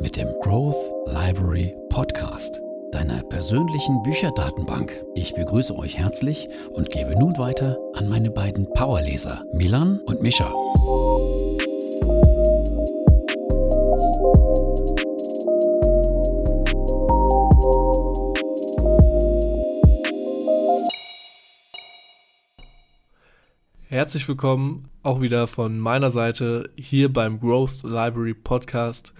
mit dem Growth Library Podcast, deiner persönlichen Bücherdatenbank. Ich begrüße euch herzlich und gebe nun weiter an meine beiden Powerleser, Milan und Mischa. Herzlich willkommen auch wieder von meiner Seite hier beim Growth Library Podcast.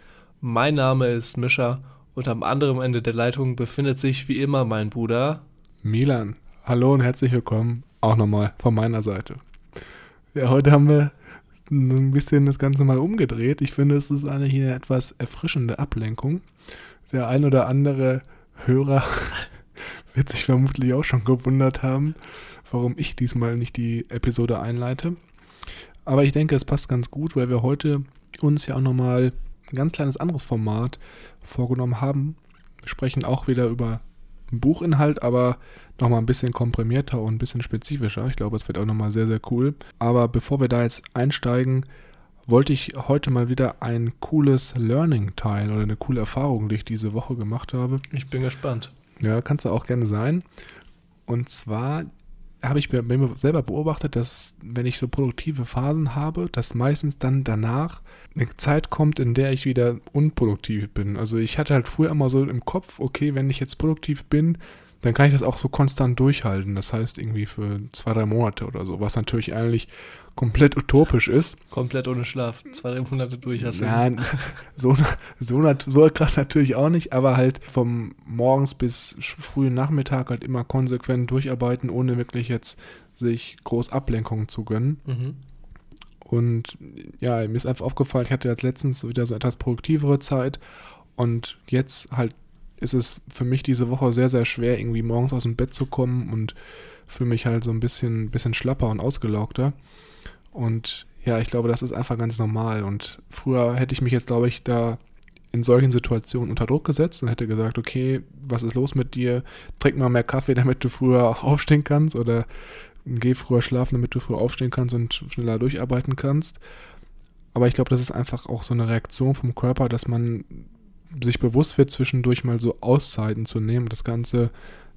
Mein Name ist Mischa und am anderen Ende der Leitung befindet sich wie immer mein Bruder Milan. Hallo und herzlich willkommen auch nochmal von meiner Seite. Ja, heute haben wir ein bisschen das Ganze mal umgedreht. Ich finde, es ist eigentlich eine etwas erfrischende Ablenkung. Der ein oder andere Hörer wird sich vermutlich auch schon gewundert haben, warum ich diesmal nicht die Episode einleite. Aber ich denke, es passt ganz gut, weil wir heute uns ja auch nochmal ein ganz kleines anderes Format vorgenommen haben. Wir sprechen auch wieder über Buchinhalt, aber nochmal ein bisschen komprimierter und ein bisschen spezifischer. Ich glaube, es wird auch nochmal sehr, sehr cool. Aber bevor wir da jetzt einsteigen, wollte ich heute mal wieder ein cooles Learning teilen oder eine coole Erfahrung, die ich diese Woche gemacht habe. Ich bin gespannt. Ja, kannst du auch gerne sein. Und zwar habe ich bei mir selber beobachtet, dass wenn ich so produktive Phasen habe, dass meistens dann danach eine Zeit kommt, in der ich wieder unproduktiv bin. Also ich hatte halt früher immer so im Kopf, okay, wenn ich jetzt produktiv bin, dann kann ich das auch so konstant durchhalten. Das heißt irgendwie für zwei, drei Monate oder so, was natürlich eigentlich komplett utopisch ist. Komplett ohne Schlaf, zwei, drei Monate durch hast du. Nein, so, so, so krass natürlich auch nicht, aber halt vom morgens bis frühen Nachmittag halt immer konsequent durcharbeiten, ohne wirklich jetzt sich groß Ablenkungen zu gönnen. Mhm. Und ja, mir ist einfach aufgefallen, ich hatte jetzt letztens wieder so etwas produktivere Zeit und jetzt halt ist es für mich diese Woche sehr, sehr schwer, irgendwie morgens aus dem Bett zu kommen und für mich halt so ein bisschen, bisschen schlapper und ausgelaugter. Und ja, ich glaube, das ist einfach ganz normal. Und früher hätte ich mich jetzt, glaube ich, da in solchen Situationen unter Druck gesetzt und hätte gesagt, okay, was ist los mit dir? Trink mal mehr Kaffee, damit du früher aufstehen kannst oder geh früher schlafen, damit du früher aufstehen kannst und schneller durcharbeiten kannst. Aber ich glaube, das ist einfach auch so eine Reaktion vom Körper, dass man sich bewusst wird, zwischendurch mal so Auszeiten zu nehmen, das Ganze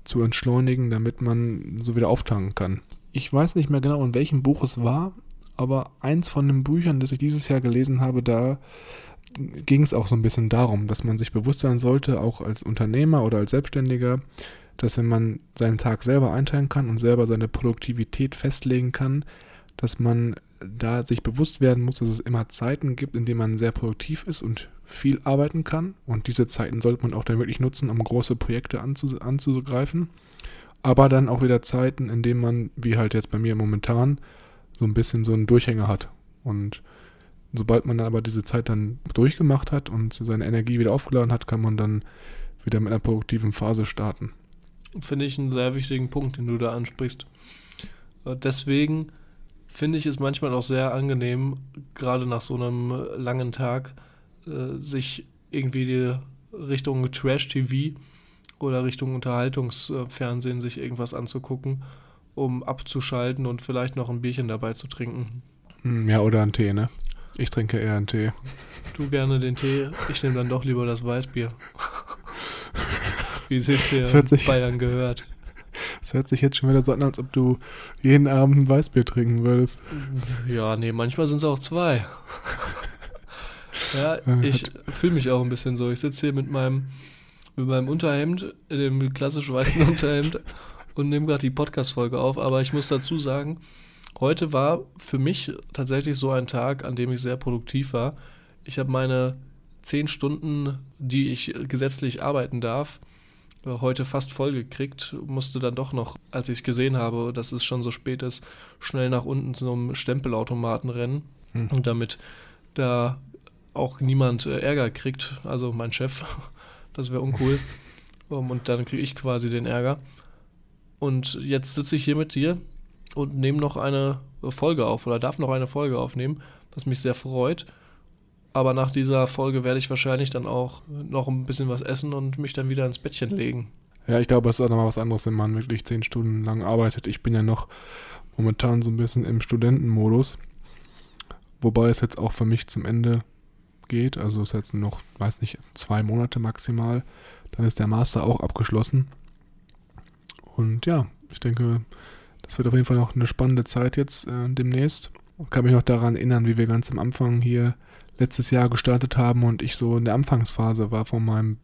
zu entschleunigen, damit man so wieder auftanken kann. Ich weiß nicht mehr genau, in welchem Buch es war, aber eins von den Büchern, das ich dieses Jahr gelesen habe, da ging es auch so ein bisschen darum, dass man sich bewusst sein sollte, auch als Unternehmer oder als Selbstständiger, dass wenn man seinen Tag selber einteilen kann und selber seine Produktivität festlegen kann, dass man da sich bewusst werden muss, dass es immer Zeiten gibt, in denen man sehr produktiv ist und viel arbeiten kann. Und diese Zeiten sollte man auch dann wirklich nutzen, um große Projekte anzu anzugreifen. Aber dann auch wieder Zeiten, in denen man, wie halt jetzt bei mir momentan, so ein bisschen so einen Durchhänger hat. Und sobald man dann aber diese Zeit dann durchgemacht hat und seine Energie wieder aufgeladen hat, kann man dann wieder mit einer produktiven Phase starten. Finde ich einen sehr wichtigen Punkt, den du da ansprichst. Äh, deswegen finde ich es manchmal auch sehr angenehm, gerade nach so einem langen Tag, äh, sich irgendwie die Richtung Trash-TV oder Richtung Unterhaltungsfernsehen sich irgendwas anzugucken um abzuschalten und vielleicht noch ein Bierchen dabei zu trinken. Hm, ja, oder einen Tee, ne? Ich trinke eher einen Tee. Du gerne den Tee, ich nehme dann doch lieber das Weißbier. Wie es hier in Bayern gehört. Es hört sich jetzt schon wieder so an, als ob du jeden Abend ein Weißbier trinken würdest. Ja, nee, manchmal sind es auch zwei. Ja, ich fühle mich auch ein bisschen so. Ich sitze hier mit meinem, mit meinem Unterhemd, dem klassisch weißen Unterhemd und nehme gerade die Podcast-Folge auf, aber ich muss dazu sagen, heute war für mich tatsächlich so ein Tag, an dem ich sehr produktiv war. Ich habe meine zehn Stunden, die ich gesetzlich arbeiten darf, äh, heute fast voll gekriegt, musste dann doch noch, als ich gesehen habe, dass es schon so spät ist, schnell nach unten zu einem Stempelautomaten rennen, hm. damit da auch niemand äh, Ärger kriegt, also mein Chef, Das wäre uncool. um, und dann kriege ich quasi den Ärger. Und jetzt sitze ich hier mit dir und nehme noch eine Folge auf oder darf noch eine Folge aufnehmen, was mich sehr freut. Aber nach dieser Folge werde ich wahrscheinlich dann auch noch ein bisschen was essen und mich dann wieder ins Bettchen legen. Ja, ich glaube, es ist auch nochmal was anderes, wenn man wirklich zehn Stunden lang arbeitet. Ich bin ja noch momentan so ein bisschen im Studentenmodus. Wobei es jetzt auch für mich zum Ende geht. Also es jetzt noch, weiß nicht, zwei Monate maximal. Dann ist der Master auch abgeschlossen. Und ja, ich denke, das wird auf jeden Fall noch eine spannende Zeit jetzt äh, demnächst. Ich kann mich noch daran erinnern, wie wir ganz am Anfang hier letztes Jahr gestartet haben und ich so in der Anfangsphase war von meinem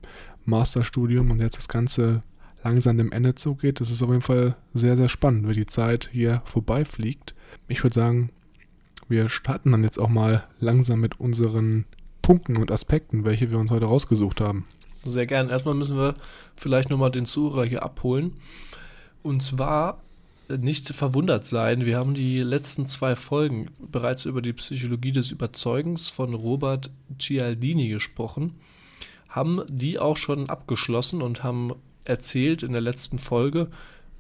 Masterstudium und jetzt das Ganze langsam dem Ende zugeht. Das ist auf jeden Fall sehr, sehr spannend, wie die Zeit hier vorbeifliegt. Ich würde sagen, wir starten dann jetzt auch mal langsam mit unseren Punkten und Aspekten, welche wir uns heute rausgesucht haben. Sehr gern. Erstmal müssen wir vielleicht nochmal den Zuhörer hier abholen. Und zwar nicht verwundert sein. Wir haben die letzten zwei Folgen bereits über die Psychologie des Überzeugens von Robert Cialdini gesprochen, haben die auch schon abgeschlossen und haben erzählt in der letzten Folge,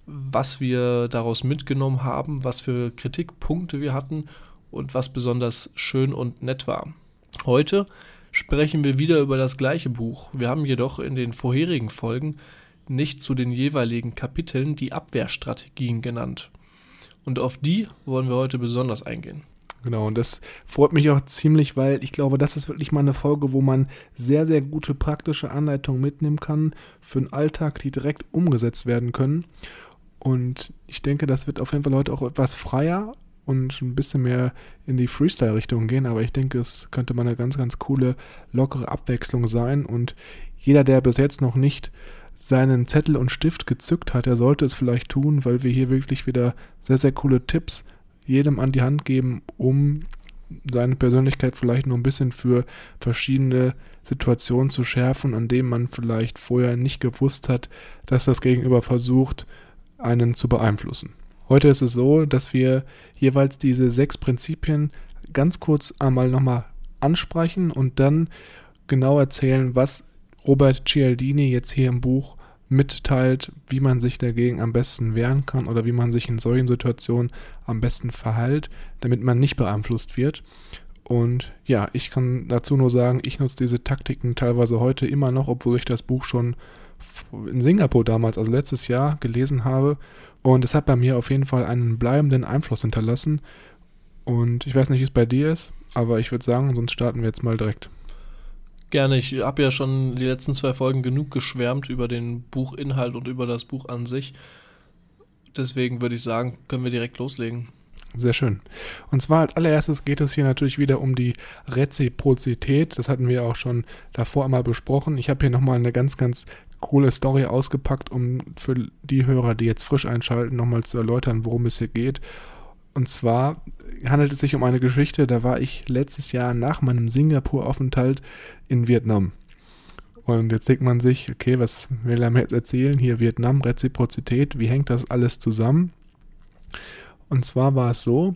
was wir daraus mitgenommen haben, was für Kritikpunkte wir hatten und was besonders schön und nett war. Heute sprechen wir wieder über das gleiche Buch. Wir haben jedoch in den vorherigen Folgen nicht zu den jeweiligen Kapiteln die Abwehrstrategien genannt. Und auf die wollen wir heute besonders eingehen. Genau, und das freut mich auch ziemlich, weil ich glaube, das ist wirklich mal eine Folge, wo man sehr, sehr gute praktische Anleitungen mitnehmen kann für den Alltag, die direkt umgesetzt werden können. Und ich denke, das wird auf jeden Fall heute auch etwas freier und ein bisschen mehr in die Freestyle-Richtung gehen, aber ich denke, es könnte mal eine ganz, ganz coole, lockere Abwechslung sein. Und jeder, der bis jetzt noch nicht seinen Zettel und Stift gezückt hat, er sollte es vielleicht tun, weil wir hier wirklich wieder sehr, sehr coole Tipps jedem an die Hand geben, um seine Persönlichkeit vielleicht noch ein bisschen für verschiedene Situationen zu schärfen, an denen man vielleicht vorher nicht gewusst hat, dass das Gegenüber versucht, einen zu beeinflussen. Heute ist es so, dass wir jeweils diese sechs Prinzipien ganz kurz einmal nochmal ansprechen und dann genau erzählen, was Robert Cialdini jetzt hier im Buch mitteilt, wie man sich dagegen am besten wehren kann oder wie man sich in solchen Situationen am besten verhält, damit man nicht beeinflusst wird. Und ja, ich kann dazu nur sagen, ich nutze diese Taktiken teilweise heute immer noch, obwohl ich das Buch schon in Singapur damals, also letztes Jahr, gelesen habe. Und es hat bei mir auf jeden Fall einen bleibenden Einfluss hinterlassen. Und ich weiß nicht, wie es bei dir ist, aber ich würde sagen, sonst starten wir jetzt mal direkt. Gerne, ich habe ja schon die letzten zwei Folgen genug geschwärmt über den Buchinhalt und über das Buch an sich. Deswegen würde ich sagen, können wir direkt loslegen. Sehr schön. Und zwar als allererstes geht es hier natürlich wieder um die Reziprozität. Das hatten wir auch schon davor einmal besprochen. Ich habe hier nochmal eine ganz, ganz coole Story ausgepackt, um für die Hörer, die jetzt frisch einschalten, nochmal zu erläutern, worum es hier geht. Und zwar handelt es sich um eine Geschichte, da war ich letztes Jahr nach meinem Singapur-Aufenthalt in Vietnam. Und jetzt denkt man sich, okay, was will er mir jetzt erzählen? Hier Vietnam, Reziprozität, wie hängt das alles zusammen? Und zwar war es so,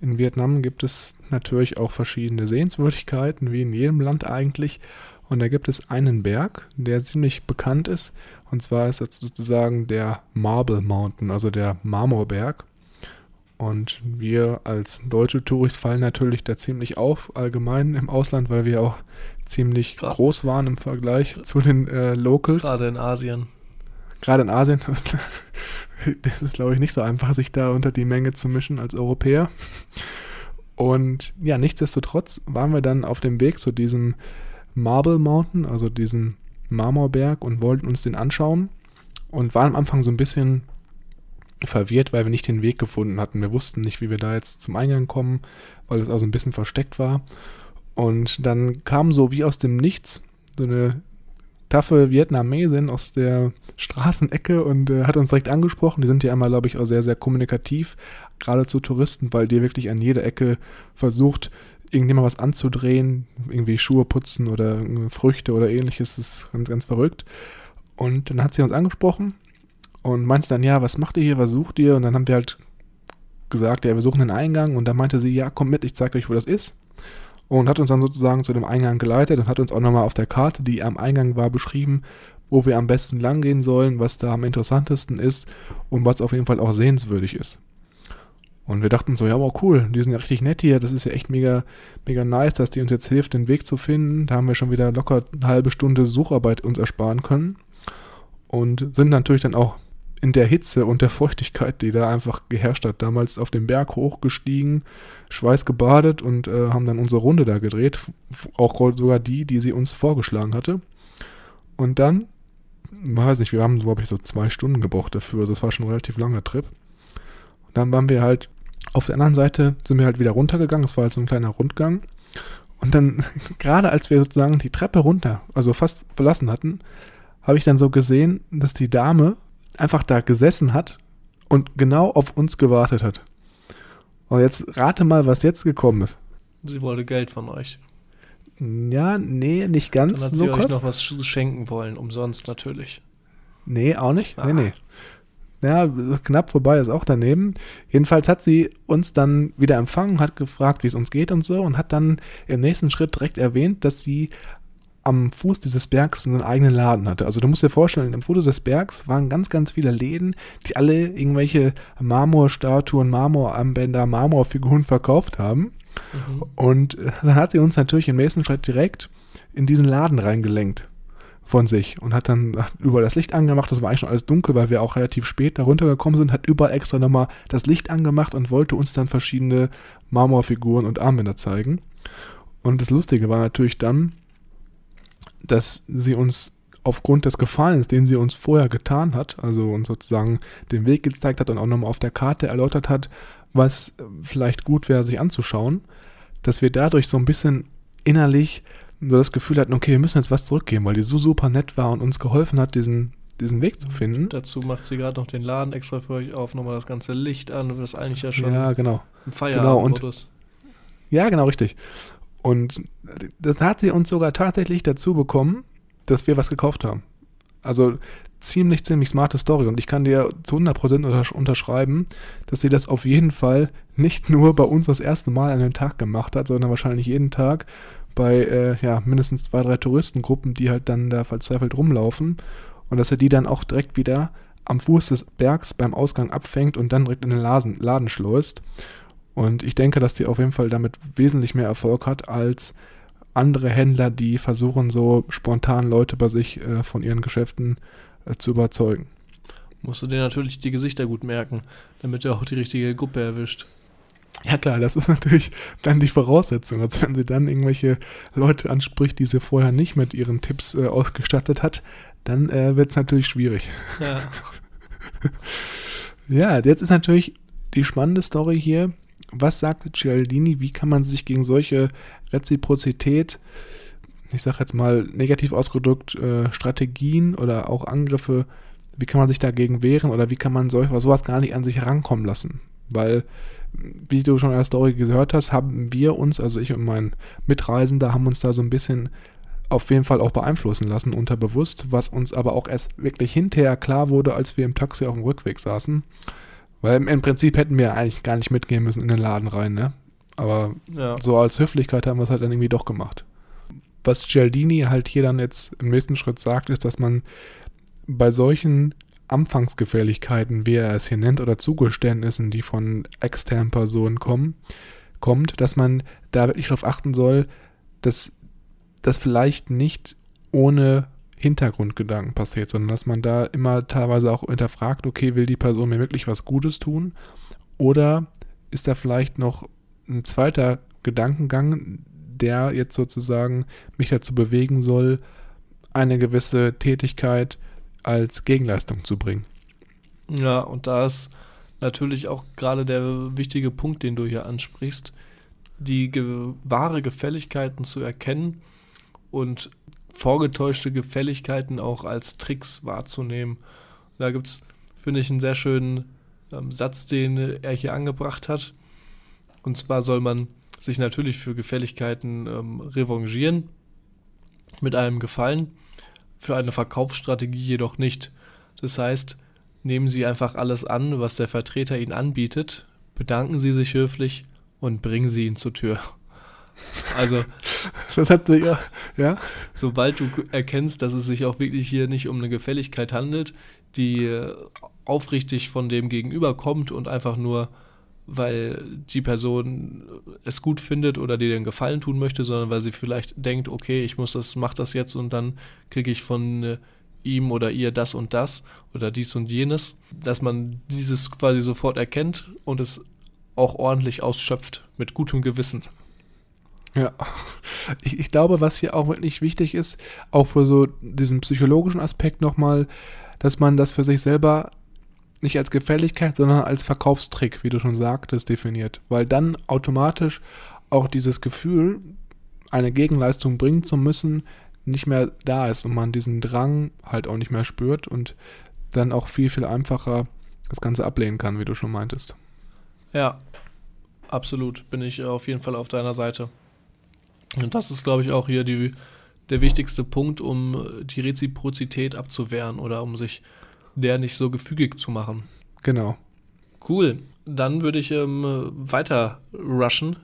in Vietnam gibt es natürlich auch verschiedene Sehenswürdigkeiten, wie in jedem Land eigentlich. Und da gibt es einen Berg, der ziemlich bekannt ist. Und zwar ist das sozusagen der Marble Mountain, also der Marmorberg. Und wir als deutsche Touris fallen natürlich da ziemlich auf, allgemein im Ausland, weil wir auch ziemlich Grad. groß waren im Vergleich zu den äh, Locals. Gerade in Asien. Gerade in Asien. das ist, glaube ich, nicht so einfach, sich da unter die Menge zu mischen als Europäer. Und ja, nichtsdestotrotz waren wir dann auf dem Weg zu diesem Marble Mountain, also diesem Marmorberg, und wollten uns den anschauen. Und waren am Anfang so ein bisschen verwirrt, weil wir nicht den Weg gefunden hatten. Wir wussten nicht, wie wir da jetzt zum Eingang kommen, weil es also ein bisschen versteckt war. Und dann kam so wie aus dem Nichts so eine taffe Vietnamesin aus der Straßenecke und äh, hat uns direkt angesprochen. Die sind ja einmal, glaube ich, auch sehr, sehr kommunikativ, gerade zu Touristen, weil die wirklich an jeder Ecke versucht, irgendjemand was anzudrehen, irgendwie Schuhe putzen oder Früchte oder ähnliches. Das ist ganz, ganz verrückt. Und dann hat sie uns angesprochen und meinte dann, ja, was macht ihr hier, was sucht ihr? Und dann haben wir halt gesagt, ja, wir suchen einen Eingang und dann meinte sie, ja, komm mit, ich zeige euch, wo das ist. und hat uns dann sozusagen zu dem Eingang geleitet und hat uns auch nochmal auf der Karte, die am Eingang war, beschrieben, wo wir am besten langgehen sollen, was da am interessantesten ist und was auf jeden Fall auch sehenswürdig ist. Und wir dachten so, ja, wow, cool, die sind ja richtig nett hier, das ist ja echt mega, mega nice, dass die uns jetzt hilft, den Weg zu finden. Da haben wir schon wieder locker eine halbe Stunde Sucharbeit uns ersparen können. Und sind natürlich dann auch in der Hitze und der Feuchtigkeit, die da einfach geherrscht hat, damals auf den Berg hochgestiegen, Schweiß gebadet und äh, haben dann unsere Runde da gedreht. Auch sogar die, die sie uns vorgeschlagen hatte. Und dann, weiß nicht, wir haben, glaube ich, so zwei Stunden gebraucht dafür. Also es war schon ein relativ langer Trip. Und dann waren wir halt auf der anderen Seite sind wir halt wieder runtergegangen. Es war halt so ein kleiner Rundgang. Und dann, gerade als wir sozusagen die Treppe runter, also fast verlassen hatten, habe ich dann so gesehen, dass die Dame einfach da gesessen hat und genau auf uns gewartet hat. Und jetzt rate mal, was jetzt gekommen ist. Sie wollte Geld von euch. Ja, nee, nicht ganz. Dann hat sie Lukas. euch noch was schenken wollen, umsonst natürlich. Nee, auch nicht. Ah. Nee, nee. Ja, knapp vorbei ist auch daneben. Jedenfalls hat sie uns dann wieder empfangen, hat gefragt, wie es uns geht und so und hat dann im nächsten Schritt direkt erwähnt, dass sie am Fuß dieses Bergs einen eigenen Laden hatte. Also du musst dir vorstellen, im Fuß des Bergs waren ganz, ganz viele Läden, die alle irgendwelche Marmorstatuen, Marmoranbänder, Marmorfiguren verkauft haben. Mhm. Und dann hat sie uns natürlich im nächsten Schritt direkt in diesen Laden reingelenkt von sich und hat dann überall das Licht angemacht. Das war eigentlich schon alles dunkel, weil wir auch relativ spät da runtergekommen sind, hat überall extra nochmal das Licht angemacht und wollte uns dann verschiedene Marmorfiguren und Armbänder zeigen. Und das Lustige war natürlich dann, dass sie uns aufgrund des Gefallens, den sie uns vorher getan hat, also uns sozusagen den Weg gezeigt hat und auch nochmal auf der Karte erläutert hat, was vielleicht gut wäre, sich anzuschauen, dass wir dadurch so ein bisschen innerlich so das Gefühl hatten, okay, wir müssen jetzt was zurückgeben, weil die so super nett war und uns geholfen hat, diesen, diesen Weg zu finden. Dazu macht sie gerade noch den Laden extra für euch auf, nochmal das ganze Licht an, das ist eigentlich ja schon ja, genau. ein Feierabendmodus. Genau, ja, genau, richtig. Und das hat sie uns sogar tatsächlich dazu bekommen, dass wir was gekauft haben. Also ziemlich, ziemlich smarte Story. Und ich kann dir zu 100% unterschreiben, dass sie das auf jeden Fall nicht nur bei uns das erste Mal an dem Tag gemacht hat, sondern wahrscheinlich jeden Tag bei äh, ja, mindestens zwei, drei Touristengruppen, die halt dann da verzweifelt rumlaufen. Und dass er die dann auch direkt wieder am Fuß des Bergs beim Ausgang abfängt und dann direkt in den Laden, Laden schleust. Und ich denke, dass die auf jeden Fall damit wesentlich mehr Erfolg hat als andere Händler, die versuchen, so spontan Leute bei sich äh, von ihren Geschäften äh, zu überzeugen. Musst du dir natürlich die Gesichter gut merken, damit du auch die richtige Gruppe erwischt. Ja klar, das ist natürlich dann die Voraussetzung. Also wenn sie dann irgendwelche Leute anspricht, die sie vorher nicht mit ihren Tipps äh, ausgestattet hat, dann äh, wird es natürlich schwierig. Ja. ja, jetzt ist natürlich die spannende Story hier, was sagte Cialdini, wie kann man sich gegen solche Reziprozität, ich sage jetzt mal negativ ausgedrückt, äh, Strategien oder auch Angriffe, wie kann man sich dagegen wehren oder wie kann man solch, sowas gar nicht an sich herankommen lassen? Weil, wie du schon in der Story gehört hast, haben wir uns, also ich und mein Mitreisender, haben uns da so ein bisschen auf jeden Fall auch beeinflussen lassen, unterbewusst, was uns aber auch erst wirklich hinterher klar wurde, als wir im Taxi auf dem Rückweg saßen. Weil im, im, Prinzip hätten wir eigentlich gar nicht mitgehen müssen in den Laden rein, ne? Aber ja. so als Höflichkeit haben wir es halt dann irgendwie doch gemacht. Was Gialdini halt hier dann jetzt im nächsten Schritt sagt, ist, dass man bei solchen Anfangsgefährlichkeiten, wie er es hier nennt, oder Zugeständnissen, die von externen Personen kommen, kommt, dass man da wirklich darauf achten soll, dass das vielleicht nicht ohne Hintergrundgedanken passiert, sondern dass man da immer teilweise auch hinterfragt, okay, will die Person mir wirklich was Gutes tun? Oder ist da vielleicht noch ein zweiter Gedankengang, der jetzt sozusagen mich dazu bewegen soll, eine gewisse Tätigkeit als Gegenleistung zu bringen? Ja, und da ist natürlich auch gerade der wichtige Punkt, den du hier ansprichst, die ge wahre Gefälligkeiten zu erkennen und vorgetäuschte Gefälligkeiten auch als Tricks wahrzunehmen. Da gibt es, finde ich, einen sehr schönen ähm, Satz, den er hier angebracht hat. Und zwar soll man sich natürlich für Gefälligkeiten ähm, revanchieren, mit einem Gefallen, für eine Verkaufsstrategie jedoch nicht. Das heißt, nehmen Sie einfach alles an, was der Vertreter Ihnen anbietet, bedanken Sie sich höflich und bringen Sie ihn zur Tür. Also, Das hat ja, ja. sobald du erkennst, dass es sich auch wirklich hier nicht um eine Gefälligkeit handelt, die aufrichtig von dem Gegenüber kommt und einfach nur, weil die Person es gut findet oder dir den Gefallen tun möchte, sondern weil sie vielleicht denkt, okay, ich muss das, mach das jetzt und dann kriege ich von äh, ihm oder ihr das und das oder dies und jenes, dass man dieses quasi sofort erkennt und es auch ordentlich ausschöpft mit gutem Gewissen. Ja, ich, ich glaube, was hier auch wirklich wichtig ist, auch für so diesen psychologischen Aspekt nochmal, dass man das für sich selber nicht als Gefälligkeit, sondern als Verkaufstrick, wie du schon sagtest, definiert. Weil dann automatisch auch dieses Gefühl, eine Gegenleistung bringen zu müssen, nicht mehr da ist und man diesen Drang halt auch nicht mehr spürt und dann auch viel, viel einfacher das Ganze ablehnen kann, wie du schon meintest. Ja, absolut. Bin ich auf jeden Fall auf deiner Seite. Und das ist, glaube ich, auch hier die, der wichtigste Punkt, um die Reziprozität abzuwehren oder um sich der nicht so gefügig zu machen. Genau. Cool. Dann würde ich ähm, weiter rushen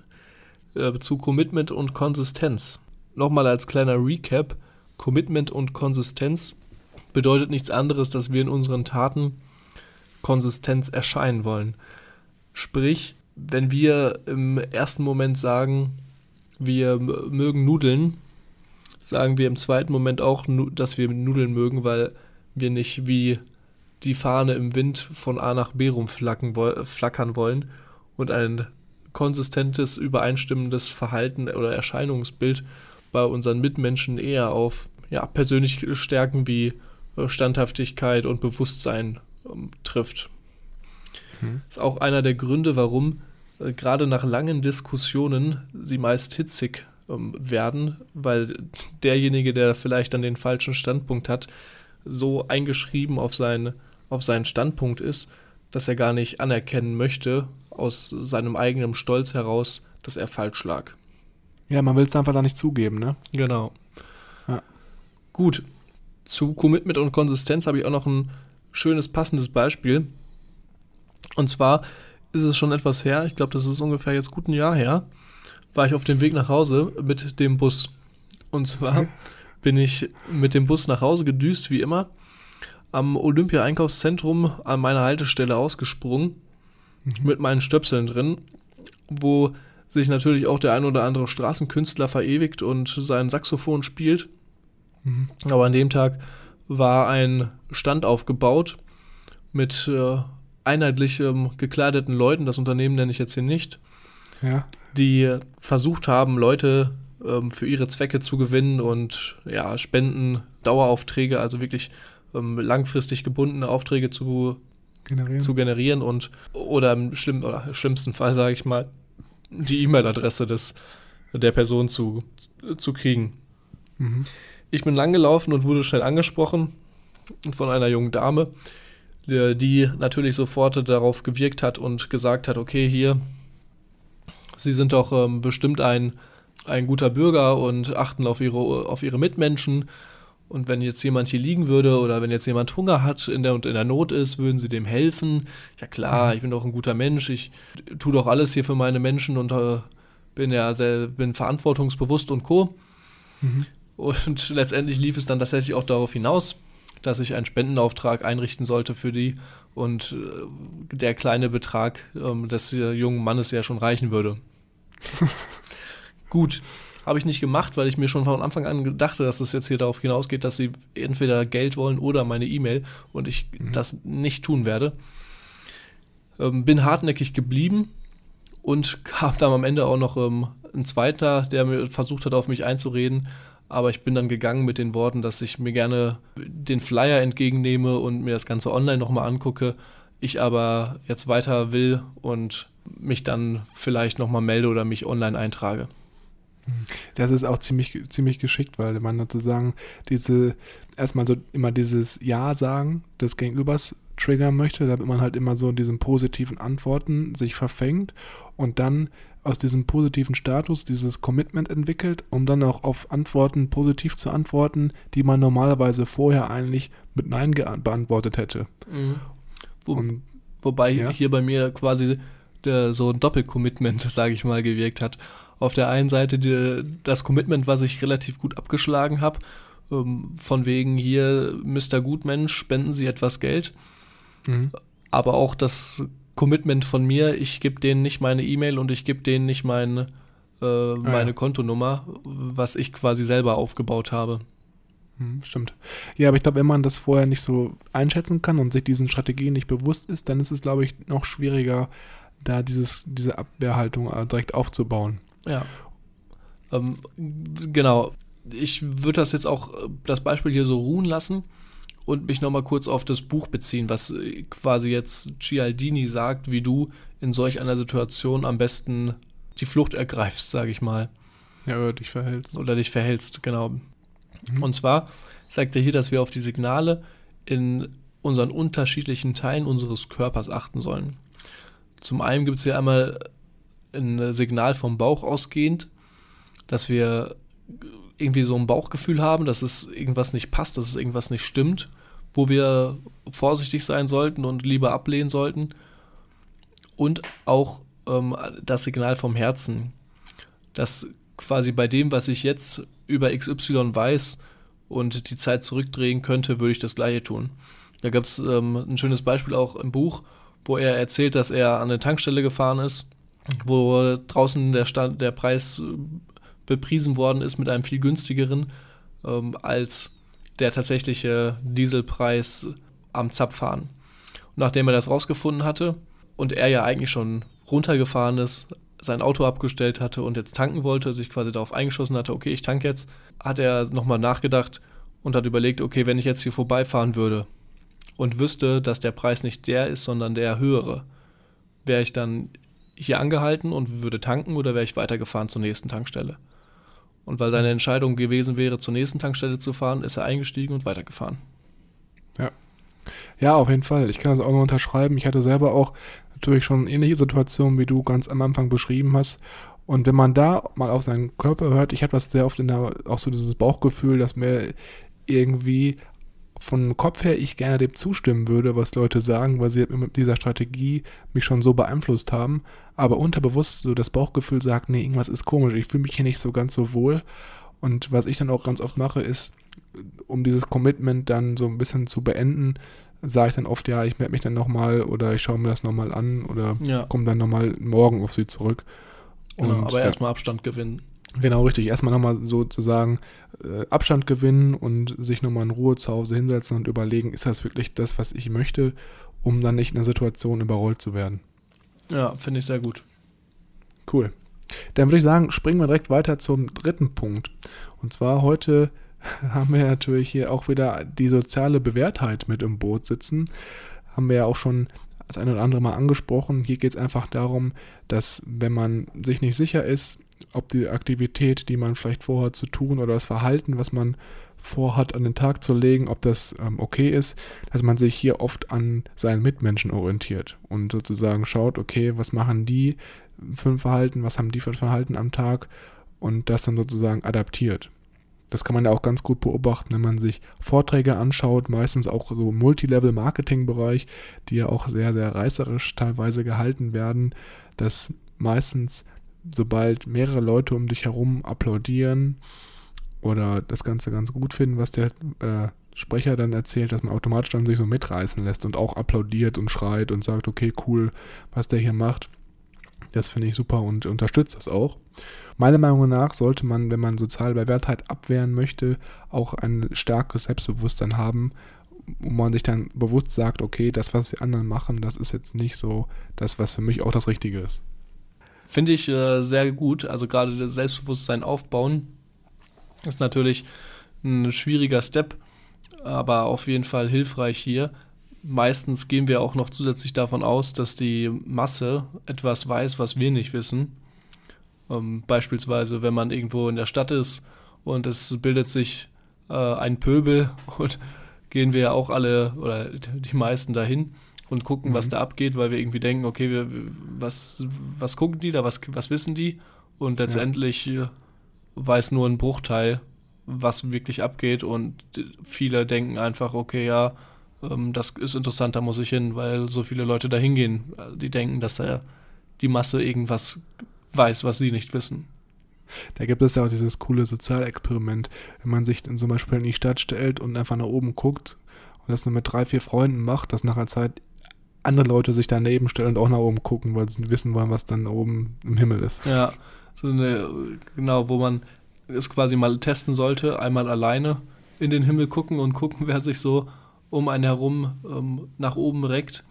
äh, zu Commitment und Konsistenz. Nochmal als kleiner Recap. Commitment und Konsistenz bedeutet nichts anderes, dass wir in unseren Taten Konsistenz erscheinen wollen. Sprich, wenn wir im ersten Moment sagen, wir mögen Nudeln, sagen wir im zweiten Moment auch, dass wir Nudeln mögen, weil wir nicht wie die Fahne im Wind von A nach B rumflacken, woll- flackern wollen und ein konsistentes, übereinstimmendes Verhalten oder Erscheinungsbild bei unseren Mitmenschen eher auf ja, persönliche Stärken wie äh, Standhaftigkeit und Bewusstsein ähm, trifft. Mhm. Ist auch einer der Gründe, warum äh, gerade nach langen Diskussionen sie meist hitzig ähm, werden, weil derjenige, der vielleicht dann den falschen Standpunkt hat, so eingeschrieben auf, sein, auf seinen Standpunkt ist, dass er gar nicht anerkennen möchte, aus seinem eigenen Stolz heraus, dass er falsch lag. Ja, man will es einfach da nicht zugeben, ne? Genau. Ja. Gut. Zu Commitment und Konsistenz habe ich auch noch ein schönes, passendes Beispiel. Und zwar ist es schon etwas her, ich glaube, das ist ungefähr jetzt gut ein Jahr her, war ich auf dem Weg nach Hause mit dem Bus. Und zwar Okay. bin ich mit dem Bus nach Hause gedüst, wie immer, am Olympia-Einkaufszentrum an meiner Haltestelle ausgesprungen, mit meinen Stöpseln drin, wo sich natürlich auch der ein oder andere Straßenkünstler verewigt und sein Saxophon spielt. Mhm. Aber an dem Tag war ein Stand aufgebaut mit äh, einheitlich ähm, gekleideten Leuten, das Unternehmen nenne ich jetzt hier nicht, Ja. die versucht haben, Leute ähm, für ihre Zwecke zu gewinnen und ja, Spenden, Daueraufträge, also wirklich ähm, langfristig gebundene Aufträge zu, Generieren. zu generieren und oder im schlimm, oder schlimmsten Fall, sage ich mal, die E-Mail-Adresse des der Person zu, zu kriegen. Mhm. Ich bin langgelaufen und wurde schnell angesprochen von einer jungen Dame, die, die natürlich sofort darauf gewirkt hat und gesagt hat, okay, hier, Sie sind doch ähm, bestimmt ein, ein guter Bürger und achten auf ihre, auf ihre Mitmenschen. Und wenn jetzt jemand hier liegen würde oder wenn jetzt jemand Hunger hat in der, und in der Not ist, würden sie dem helfen. Ja klar, ich bin doch ein guter Mensch, ich tue doch alles hier für meine Menschen und äh, bin ja sehr, bin verantwortungsbewusst und co. Mhm. Und letztendlich lief es dann tatsächlich auch darauf hinaus, dass ich einen Spendenauftrag einrichten sollte für die und äh, der kleine Betrag ähm, des äh, jungen Mannes ja schon reichen würde. Gut, habe ich nicht gemacht, weil ich mir schon von Anfang an dachte, dass es jetzt hier darauf hinausgeht, dass sie entweder Geld wollen oder meine E-Mail und ich Mhm. das nicht tun werde. Ähm, bin hartnäckig geblieben und kam dann am Ende auch noch ähm, ein zweiter, der mir versucht hat, auf mich einzureden. Aber ich bin dann gegangen mit den Worten, dass ich mir gerne den Flyer entgegennehme und mir das Ganze online nochmal angucke. Ich aber jetzt weiter will und mich dann vielleicht nochmal melde oder mich online eintrage. Das ist auch ziemlich, ziemlich geschickt, weil man sozusagen diese, erstmal so immer dieses Ja sagen des Gegenübers triggern möchte, damit man halt immer so in diesen positiven Antworten sich verfängt und dann aus diesem positiven Status dieses Commitment entwickelt, um dann auch auf Antworten positiv zu antworten, die man normalerweise vorher eigentlich mit Nein beantwortet hätte. Wo, Und wobei Ja. hier bei mir quasi der, so ein Doppelcommitment, sage ich mal, gewirkt hat. Auf der einen Seite die, das Commitment, was ich relativ gut abgeschlagen habe, ähm, von wegen hier, Mr. Gutmensch, spenden Sie etwas Geld. Mhm. Aber auch das Commitment von mir, ich gebe denen nicht meine E-Mail und ich gebe denen nicht meine, äh, ah, meine ja. Kontonummer, was ich quasi selber aufgebaut habe. Hm, stimmt. Ja, aber ich glaube, wenn man das vorher nicht so einschätzen kann und sich diesen Strategien nicht bewusst ist, dann ist es, glaube ich, noch schwieriger, da dieses, diese Abwehrhaltung äh, direkt aufzubauen. Ja. Ähm, genau. Ich würde das jetzt auch, äh, das Beispiel hier so ruhen lassen und mich nochmal kurz auf das Buch beziehen, was äh, quasi jetzt Cialdini sagt, wie du in solch einer Situation am besten die Flucht ergreifst, sage ich mal. Ja, oder dich verhältst. Oder dich verhältst, genau. Mhm. Und zwar sagt er hier, dass wir auf die Signale in unseren unterschiedlichen Teilen unseres Körpers achten sollen. Zum einen gibt es hier einmal ein Signal vom Bauch ausgehend, dass wir irgendwie so ein Bauchgefühl haben, dass es irgendwas nicht passt, dass es irgendwas nicht stimmt, wo wir vorsichtig sein sollten und lieber ablehnen sollten. Und auch ähm, das Signal vom Herzen, dass quasi bei dem, was ich jetzt über XY weiß und die Zeit zurückdrehen könnte, würde ich das gleiche tun. Da gab es ähm, ein schönes Beispiel auch im Buch, wo er erzählt, dass er an eine Tankstelle gefahren ist, wo draußen der, Stand, der Preis äh, bepriesen worden ist mit einem viel günstigeren ähm, als der tatsächliche Dieselpreis am Zapfhahn. Und nachdem er das rausgefunden hatte und er ja eigentlich schon runtergefahren ist, sein Auto abgestellt hatte und jetzt tanken wollte, sich quasi darauf eingeschossen hatte, okay, ich tanke jetzt, hat er nochmal nachgedacht und hat überlegt, okay, wenn ich jetzt hier vorbeifahren würde und wüsste, dass der Preis nicht der ist, sondern der höhere, wäre ich dann hier angehalten und würde tanken oder wäre ich weitergefahren zur nächsten Tankstelle? Und weil seine Entscheidung gewesen wäre, zur nächsten Tankstelle zu fahren, ist er eingestiegen und weitergefahren. Ja. Ja, auf jeden Fall. Ich kann das auch nur unterschreiben. Ich hatte selber auch natürlich schon ähnliche Situationen, wie du ganz am Anfang beschrieben hast. Und wenn man da mal auf seinen Körper hört, ich habe das sehr oft in der, auch so dieses Bauchgefühl, dass mir irgendwie von Kopf her ich gerne dem zustimmen würde, was Leute sagen, weil sie mit dieser Strategie mich schon so beeinflusst haben. Aber unterbewusst so das Bauchgefühl sagt, nee, irgendwas ist komisch, ich fühle mich hier nicht so ganz so wohl. Und was ich dann auch ganz oft mache, ist, um dieses Commitment dann so ein bisschen zu beenden, sage ich dann oft, ja, ich melde mich dann nochmal oder ich schaue mir das nochmal an oder ja. komme dann nochmal morgen auf sie zurück. Genau, aber erstmal Abstand gewinnen. Genau, richtig. Erstmal nochmal sozusagen äh, Abstand gewinnen und sich nochmal in Ruhe zu Hause hinsetzen und überlegen, ist das wirklich das, was ich möchte, um dann nicht in der Situation überrollt zu werden. Ja, finde ich sehr gut. Cool. Dann würde ich sagen, springen wir direkt weiter zum dritten Punkt. Und zwar heute haben wir natürlich hier auch wieder die soziale Bewährtheit mit im Boot sitzen. Haben wir ja auch schon das eine oder andere Mal angesprochen. Hier geht es einfach darum, dass wenn man sich nicht sicher ist, ob die Aktivität, die man vielleicht vorhat zu tun oder das Verhalten, was man vorhat an den Tag zu legen, ob das ähm, okay ist, dass man sich hier oft an seinen Mitmenschen orientiert und sozusagen schaut, okay, was machen die für ein Verhalten, was haben die für ein Verhalten am Tag und das dann sozusagen adaptiert. Das kann man ja auch ganz gut beobachten, wenn man sich Vorträge anschaut, meistens auch so Multilevel-Marketing-Bereich, die ja auch sehr, sehr reißerisch teilweise gehalten werden, dass meistens, sobald mehrere Leute um dich herum applaudieren oder das Ganze ganz gut finden, was der äh, Sprecher dann erzählt, dass man automatisch dann sich so mitreißen lässt und auch applaudiert und schreit und sagt, okay, cool, was der hier macht. Das finde ich super und unterstützt das auch. Meiner Meinung nach sollte man, wenn man soziale Bewährtheit abwehren möchte, auch ein starkes Selbstbewusstsein haben, wo man sich dann bewusst sagt, okay, das, was die anderen machen, das ist jetzt nicht so das, was für mich auch das Richtige ist. Finde ich äh, sehr gut. Also gerade das Selbstbewusstsein aufbauen ist natürlich ein schwieriger Step, aber auf jeden Fall hilfreich hier meistens gehen wir auch noch zusätzlich davon aus, dass die Masse etwas weiß, was wir nicht wissen. Ähm, beispielsweise, wenn man irgendwo in der Stadt ist und es bildet sich äh, ein Pöbel und gehen wir ja auch alle oder die meisten dahin und gucken, mhm. was da abgeht, weil wir irgendwie denken, okay, wir, was, was gucken die da, was, was wissen die? Und letztendlich ja. weiß nur ein Bruchteil, was wirklich abgeht und viele denken einfach, okay, ja, ähm, das ist interessant, da muss ich hin, weil so viele Leute da hingehen. Die denken, dass er die Masse irgendwas weiß, was sie nicht wissen. Da gibt es ja auch dieses coole Sozialexperiment, wenn man sich dann zum Beispiel in die Stadt stellt und einfach nach oben guckt und das nur mit drei, vier Freunden macht, dass nach einer Zeit andere Leute sich daneben stellen und auch nach oben gucken, weil sie wissen wollen, was dann oben im Himmel ist. Ja, so eine, genau, wo man es quasi mal testen sollte, einmal alleine in den Himmel gucken und gucken, wer sich so um einen herum ähm, nach oben reckt.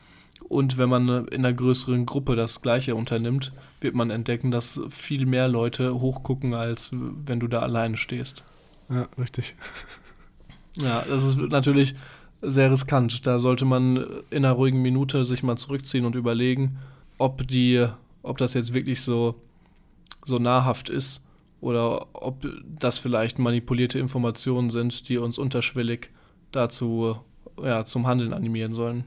Und wenn man in einer größeren Gruppe das Gleiche unternimmt, wird man entdecken, dass viel mehr Leute hochgucken, als wenn du da alleine stehst. Ja, richtig. Ja, das ist natürlich sehr riskant. Da sollte man in einer ruhigen Minute sich mal zurückziehen und überlegen, ob die, ob das jetzt wirklich so, so nahrhaft ist oder ob das vielleicht manipulierte Informationen sind, die uns unterschwellig dazu ja, zum Handeln animieren sollen.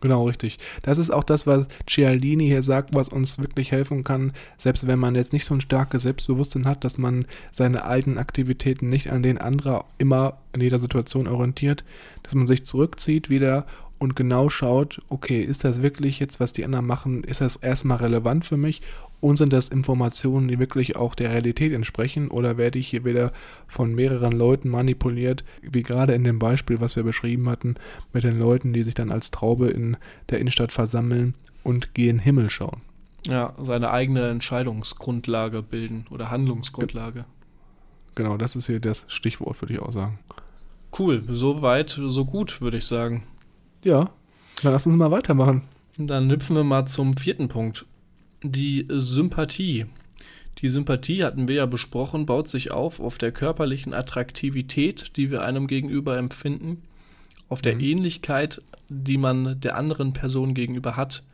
Genau, richtig. Das ist auch das, was Cialdini hier sagt, was uns wirklich helfen kann, selbst wenn man jetzt nicht so ein starkes Selbstbewusstsein hat, dass man seine eigenen Aktivitäten nicht an den anderen immer in jeder Situation orientiert, dass man sich zurückzieht wieder und genau schaut, okay, ist das wirklich jetzt, was die anderen machen, ist das erstmal relevant für mich und sind das Informationen, die wirklich auch der Realität entsprechen oder werde ich hier wieder von mehreren Leuten manipuliert, wie gerade in dem Beispiel, was wir beschrieben hatten, mit den Leuten, die sich dann als Traube in der Innenstadt versammeln und gehen Himmel schauen. Ja, seine eigene Entscheidungsgrundlage bilden oder Handlungsgrundlage. Genau, das ist hier das Stichwort, würde ich auch sagen. Cool, so weit, so gut, würde ich sagen. Ja, dann lass uns mal weitermachen. Dann hüpfen wir mal zum vierten Punkt die Sympathie. Die Sympathie hatten wir ja besprochen, baut sich auf auf der körperlichen Attraktivität, die wir einem gegenüber empfinden, auf der mhm. Ähnlichkeit, die man der anderen Person gegenüber hat,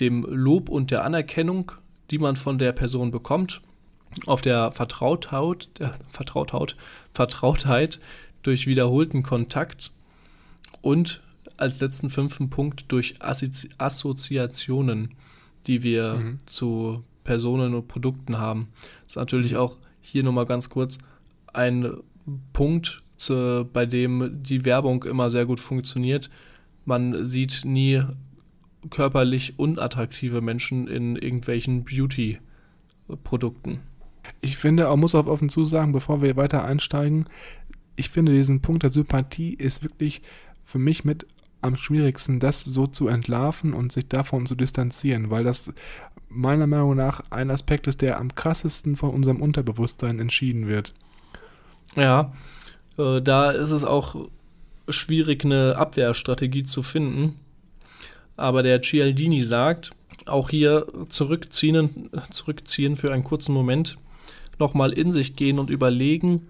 dem Lob und der Anerkennung, die man von der Person bekommt, auf der Vertrautheit, der Vertrautheit, Vertrautheit durch wiederholten Kontakt und als letzten fünften Punkt durch Assozi Assoziationen die wir mhm. zu Personen und Produkten haben. Das ist natürlich auch hier nochmal ganz kurz ein Punkt, zu, bei dem die Werbung immer sehr gut funktioniert. Man sieht nie körperlich unattraktive Menschen in irgendwelchen Beauty-Produkten. Ich finde, auch muss auf offen zusagen, bevor wir weiter einsteigen, ich finde diesen Punkt der Sympathie ist wirklich für mich mit am schwierigsten, das so zu entlarven und sich davon zu distanzieren, weil das meiner Meinung nach ein Aspekt ist, der am krassesten von unserem Unterbewusstsein entschieden wird. Ja, äh, da ist es auch schwierig, eine Abwehrstrategie zu finden. Aber der Cialdini sagt, auch hier zurückziehen, zurückziehen für einen kurzen Moment, nochmal in sich gehen und überlegen,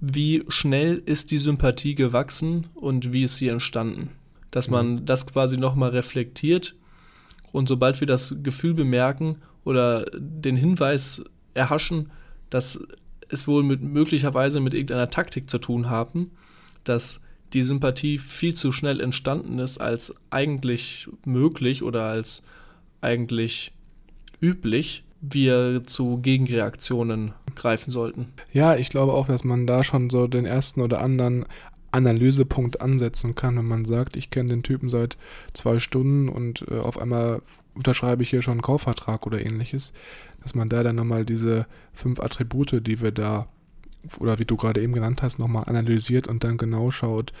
wie schnell ist die Sympathie gewachsen und wie ist sie entstanden. Dass man mhm. das quasi nochmal reflektiert und sobald wir das Gefühl bemerken oder den Hinweis erhaschen, dass es wohl mit, möglicherweise mit irgendeiner Taktik zu tun haben, dass die Sympathie viel zu schnell entstanden ist als eigentlich möglich oder als eigentlich üblich, wir zu Gegenreaktionen greifen sollten. Ja, ich glaube auch, dass man da schon so den ersten oder anderen Analysepunkt ansetzen kann, wenn man sagt, ich kenne den Typen seit zwei Stunden und äh, auf einmal unterschreibe ich hier schon einen Kaufvertrag oder ähnliches, dass man da dann nochmal diese fünf Attribute, die wir da oder wie du gerade eben genannt hast, nochmal analysiert und dann genau schaut,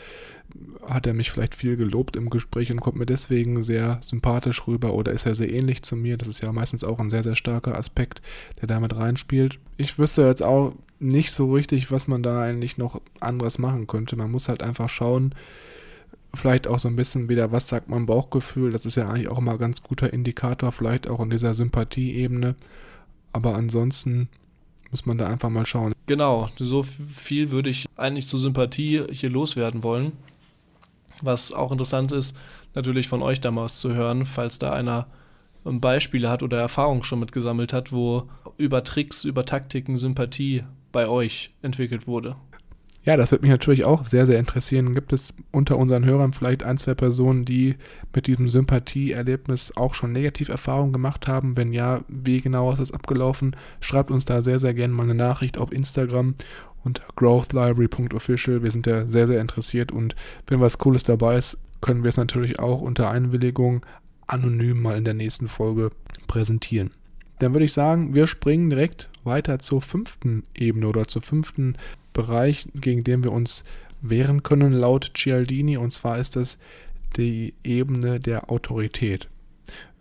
hat er mich vielleicht viel gelobt im Gespräch und kommt mir deswegen sehr sympathisch rüber oder ist er sehr ähnlich zu mir? Das ist ja meistens auch ein sehr, sehr starker Aspekt, der damit reinspielt. Ich wüsste jetzt auch nicht so richtig, was man da eigentlich noch anderes machen könnte. Man muss halt einfach schauen, vielleicht auch so ein bisschen wieder, was sagt mein Bauchgefühl? Das ist ja eigentlich auch mal ein ganz guter Indikator, vielleicht auch in dieser Sympathieebene. Aber ansonsten muss man da einfach mal schauen. Genau, so viel würde ich eigentlich zur Sympathie hier loswerden wollen. Was auch interessant ist, natürlich von euch damals zu hören, falls da einer Beispiele hat oder Erfahrungen schon mitgesammelt hat, wo über Tricks, über Taktiken Sympathie bei euch entwickelt wurde. Ja, das wird mich natürlich auch sehr, sehr interessieren. Gibt es unter unseren Hörern vielleicht ein, zwei Personen, die mit diesem Sympathieerlebnis auch schon Negativerfahrungen gemacht haben? Wenn ja, wie genau ist das abgelaufen? Schreibt uns da sehr, sehr gerne mal eine Nachricht auf Instagram unter growthlibrary.official. Wir sind da sehr, sehr interessiert und wenn was Cooles dabei ist, können wir es natürlich auch unter Einwilligung anonym mal in der nächsten Folge präsentieren. Dann würde ich sagen, wir springen direkt weiter zur fünften Ebene oder zur fünften Bereich, gegen den wir uns wehren können, laut Cialdini. Und zwar ist das die Ebene der Autorität.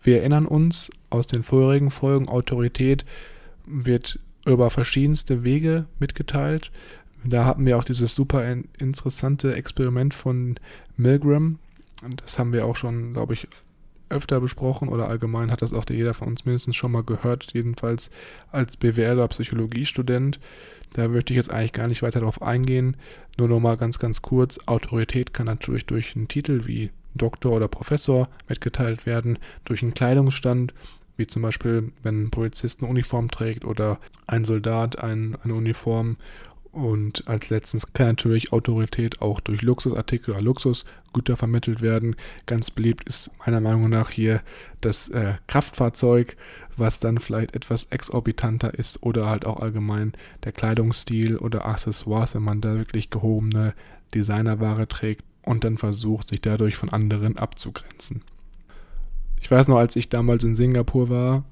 Wir erinnern uns aus den vorherigen Folgen, Autorität wird über verschiedenste Wege mitgeteilt. Da hatten wir auch dieses super interessante Experiment von Milgram. Das haben wir auch schon, glaube ich, öfter besprochen oder allgemein hat das auch jeder von uns mindestens schon mal gehört, jedenfalls als BWL oder Psychologiestudent. Da möchte ich jetzt eigentlich gar nicht weiter darauf eingehen. Nur noch mal ganz, ganz kurz. Autorität kann natürlich durch einen Titel wie Doktor oder Professor mitgeteilt werden, durch einen Kleidungsstand, wie zum Beispiel, wenn ein Polizist eine Uniform trägt oder ein Soldat ein, eine Uniform. Und als letztens kann natürlich Autorität auch durch Luxusartikel oder Luxusgüter vermittelt werden. Ganz beliebt ist meiner Meinung nach hier das äh, Kraftfahrzeug, was dann vielleicht etwas exorbitanter ist oder halt auch allgemein der Kleidungsstil oder Accessoires, wenn man da wirklich gehobene Designerware trägt und dann versucht, sich dadurch von anderen abzugrenzen. Ich weiß noch, als ich damals in Singapur war,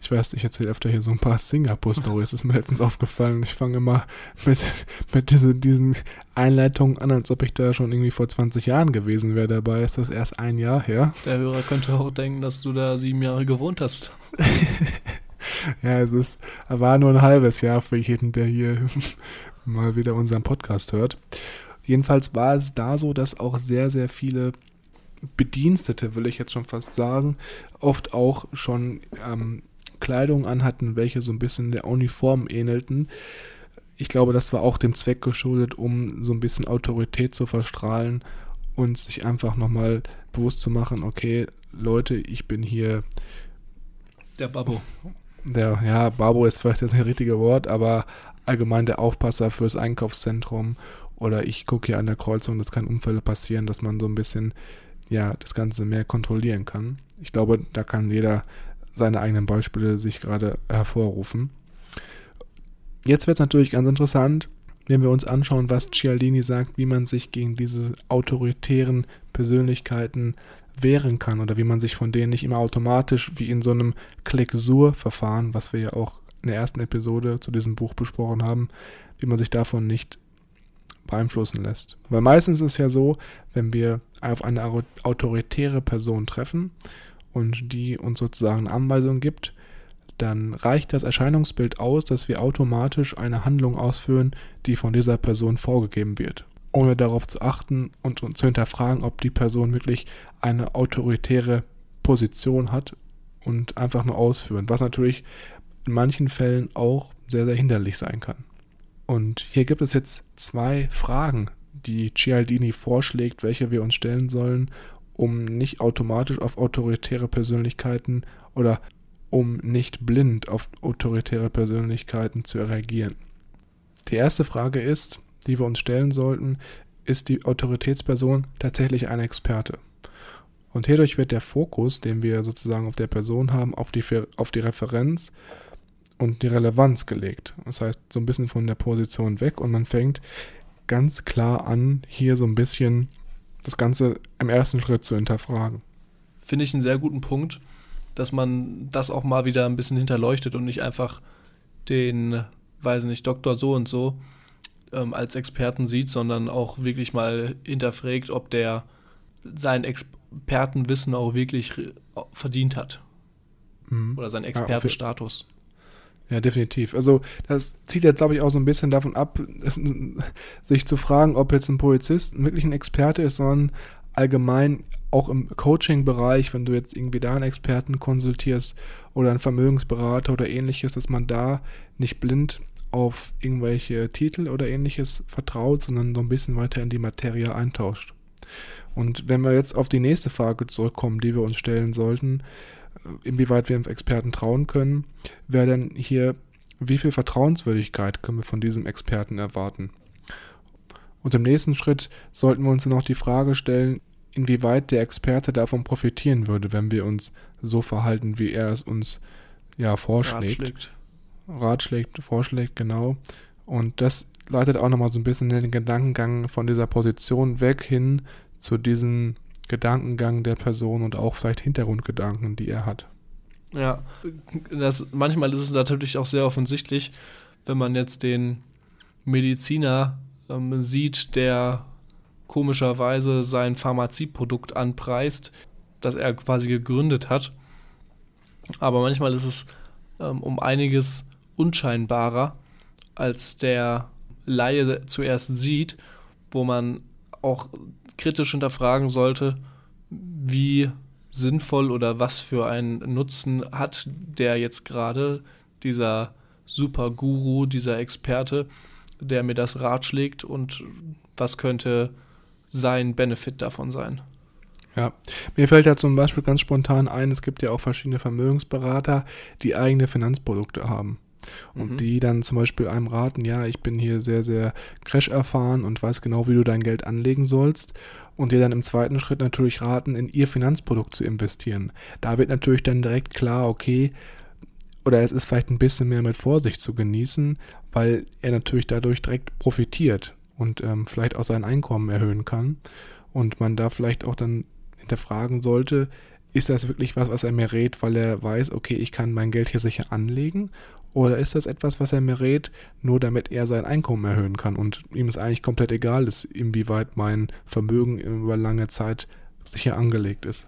ich weiß, ich erzähle öfter hier so ein paar Singapur-Stories, ist mir letztens aufgefallen. Ich fange immer mit, mit diese, diesen Einleitungen an, als ob ich da schon irgendwie vor 20 Jahren gewesen wäre. Dabei ist das erst ein Jahr her. Der Hörer könnte auch denken, dass du da sieben Jahre gewohnt hast. ja, es ist, war nur ein halbes Jahr für jeden, der hier mal wieder unseren Podcast hört. Jedenfalls war es da so, dass auch sehr, sehr viele Bedienstete, will ich jetzt schon fast sagen, oft auch schon ähm, Kleidung anhatten, welche so ein bisschen der Uniform ähnelten. Ich glaube, das war auch dem Zweck geschuldet, um so ein bisschen Autorität zu verstrahlen und sich einfach nochmal bewusst zu machen, okay, Leute, ich bin hier der Babo. Der, ja, Babo ist vielleicht das richtige Wort, aber allgemein der Aufpasser fürs Einkaufszentrum oder ich gucke hier an der Kreuzung, dass keine Unfälle passieren, dass man so ein bisschen ja das Ganze mehr kontrollieren kann. Ich glaube, da kann jeder seine eigenen Beispiele sich gerade hervorrufen. Jetzt wird es natürlich ganz interessant, wenn wir uns anschauen, was Cialdini sagt, wie man sich gegen diese autoritären Persönlichkeiten wehren kann oder wie man sich von denen nicht immer automatisch wie in so einem Klick-Sur-Verfahren, was wir ja auch in der ersten Episode zu diesem Buch besprochen haben, wie man sich davon nicht beeinflussen lässt. Weil meistens ist es ja so, wenn wir auf eine autoritäre Person treffen und die uns sozusagen eine Anweisung gibt, dann reicht das Erscheinungsbild aus, dass wir automatisch eine Handlung ausführen, die von dieser Person vorgegeben wird, ohne darauf zu achten und, und zu hinterfragen, ob die Person wirklich eine autoritäre Position hat und einfach nur ausführen, was natürlich in manchen Fällen auch sehr, sehr hinderlich sein kann. Und hier gibt es jetzt zwei Fragen, die Cialdini vorschlägt, welche wir uns stellen sollen, um nicht automatisch auf autoritäre Persönlichkeiten oder um nicht blind auf autoritäre Persönlichkeiten zu reagieren. Die erste Frage ist, die wir uns stellen sollten, ist die Autoritätsperson tatsächlich ein Experte? Und hierdurch wird der Fokus, den wir sozusagen auf der Person haben, auf die, auf die Referenz und die Relevanz gelegt. Das heißt, so ein bisschen von der Position weg und man fängt ganz klar an, hier so ein bisschen das Ganze im ersten Schritt zu hinterfragen. Finde ich einen sehr guten Punkt, dass man das auch mal wieder ein bisschen hinterleuchtet und nicht einfach den, weiß nicht, Doktor so und so ähm, als Experten sieht, sondern auch wirklich mal hinterfragt, ob der sein Expertenwissen auch wirklich verdient hat. Mhm. Oder seinen Expertenstatus. Ja, definitiv. Also das zieht jetzt, glaube ich, auch so ein bisschen davon ab, sich zu fragen, ob jetzt ein Polizist wirklich ein Experte ist, sondern allgemein auch im Coaching-Bereich, wenn du jetzt irgendwie da einen Experten konsultierst oder einen Vermögensberater oder ähnliches, dass man da nicht blind auf irgendwelche Titel oder ähnliches vertraut, sondern so ein bisschen weiter in die Materie eintauscht. Und wenn wir jetzt auf die nächste Frage zurückkommen, die wir uns stellen sollten, inwieweit wir Experten trauen können, wäre dann hier, wie viel Vertrauenswürdigkeit können wir von diesem Experten erwarten? Und im nächsten Schritt sollten wir uns dann auch die Frage stellen, inwieweit der Experte davon profitieren würde, wenn wir uns so verhalten, wie er es uns ja vorschlägt. Ratschlägt. Ratschlägt, vorschlägt, genau. Und das leitet auch nochmal so ein bisschen den Gedankengang von dieser Position weg hin zu diesen Gedankengang der Person und auch vielleicht Hintergrundgedanken, die er hat. Ja, das, manchmal ist es natürlich auch sehr offensichtlich, wenn man jetzt den Mediziner ähm, sieht, der komischerweise sein Pharmazieprodukt anpreist, das er quasi gegründet hat. Aber manchmal ist es ähm, um einiges unscheinbarer, als der Laie zuerst sieht, wo man auch kritisch hinterfragen sollte, wie sinnvoll oder was für einen Nutzen hat der jetzt gerade, dieser Super-Guru, dieser Experte, der mir das ratschlägt und was könnte sein Benefit davon sein. Ja, mir fällt da zum Beispiel ganz spontan ein, es gibt ja auch verschiedene Vermögensberater, die eigene Finanzprodukte haben. Und mhm. die dann zum Beispiel einem raten, ja, ich bin hier sehr, sehr crash erfahren und weiß genau, wie du dein Geld anlegen sollst. Und dir dann im zweiten Schritt natürlich raten, in ihr Finanzprodukt zu investieren. Da wird natürlich dann direkt klar, okay, oder es ist vielleicht ein bisschen mehr mit Vorsicht zu genießen, weil er natürlich dadurch direkt profitiert und ähm, vielleicht auch sein Einkommen erhöhen kann. Und man da vielleicht auch dann hinterfragen sollte, ist das wirklich was, was er mir rät, weil er weiß, okay, ich kann mein Geld hier sicher anlegen? Oder ist das etwas, was er mir rät, nur damit er sein Einkommen erhöhen kann und ihm es eigentlich komplett egal ist, inwieweit mein Vermögen über lange Zeit sicher angelegt ist?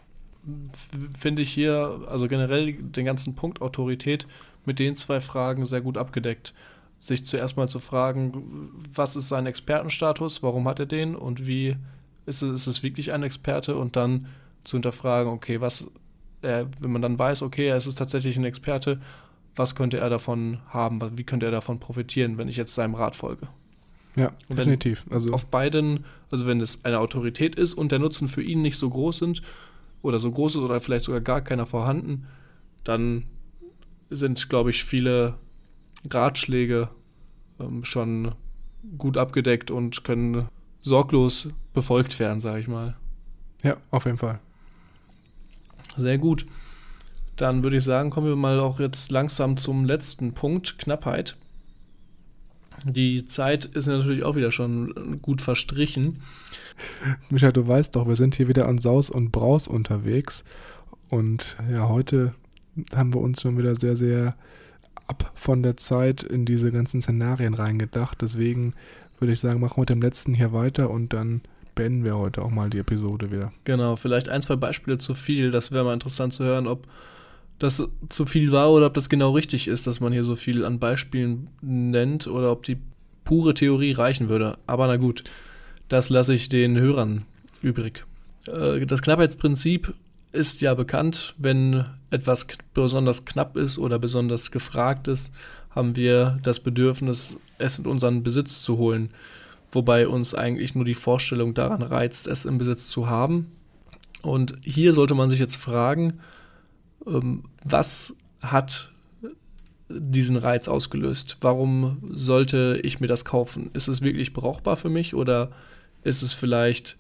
Finde ich hier, also generell den ganzen Punkt Autorität mit den zwei Fragen sehr gut abgedeckt sich zuerst mal zu fragen, was ist sein Expertenstatus, warum hat er den und wie ist es, ist es wirklich ein Experte und dann zu hinterfragen, okay, was, äh, wenn man dann weiß, okay, er ist tatsächlich ein Experte, was könnte er davon haben, wie könnte er davon profitieren, wenn ich jetzt seinem Rat folge. Ja, definitiv. Also auf beiden, also wenn es eine Autorität ist und der Nutzen für ihn nicht so groß sind oder so groß ist oder vielleicht sogar gar keiner vorhanden, dann sind, glaube ich, viele Ratschläge ähm, schon gut abgedeckt und können sorglos befolgt werden, sage ich mal. Ja, auf jeden Fall. Sehr gut. Dann würde ich sagen, kommen wir mal auch jetzt langsam zum letzten Punkt, Knappheit. Die Zeit ist natürlich auch wieder schon gut verstrichen. Micha, du weißt doch, wir sind hier wieder an Saus und Braus unterwegs. Und ja, heute haben wir uns schon wieder sehr, sehr ab von der Zeit in diese ganzen Szenarien reingedacht. Deswegen würde ich sagen, machen wir mit dem letzten hier weiter und dann beenden wir heute auch mal die Episode wieder. Genau, vielleicht ein, zwei Beispiele zu viel. Das wäre mal interessant zu hören, ob das zu viel war oder ob das genau richtig ist, dass man hier so viel an Beispielen nennt oder ob die pure Theorie reichen würde. Aber na gut, das lasse ich den Hörern übrig. Äh, das Knappheitsprinzip ist ja bekannt, wenn etwas besonders knapp ist oder besonders gefragt ist, haben wir das Bedürfnis, es in unseren Besitz zu holen. Wobei uns eigentlich nur die Vorstellung daran reizt, es im Besitz zu haben. Und hier sollte man sich jetzt fragen, was hat diesen Reiz ausgelöst? Warum sollte ich mir das kaufen? Ist es wirklich brauchbar für mich oder ist es vielleicht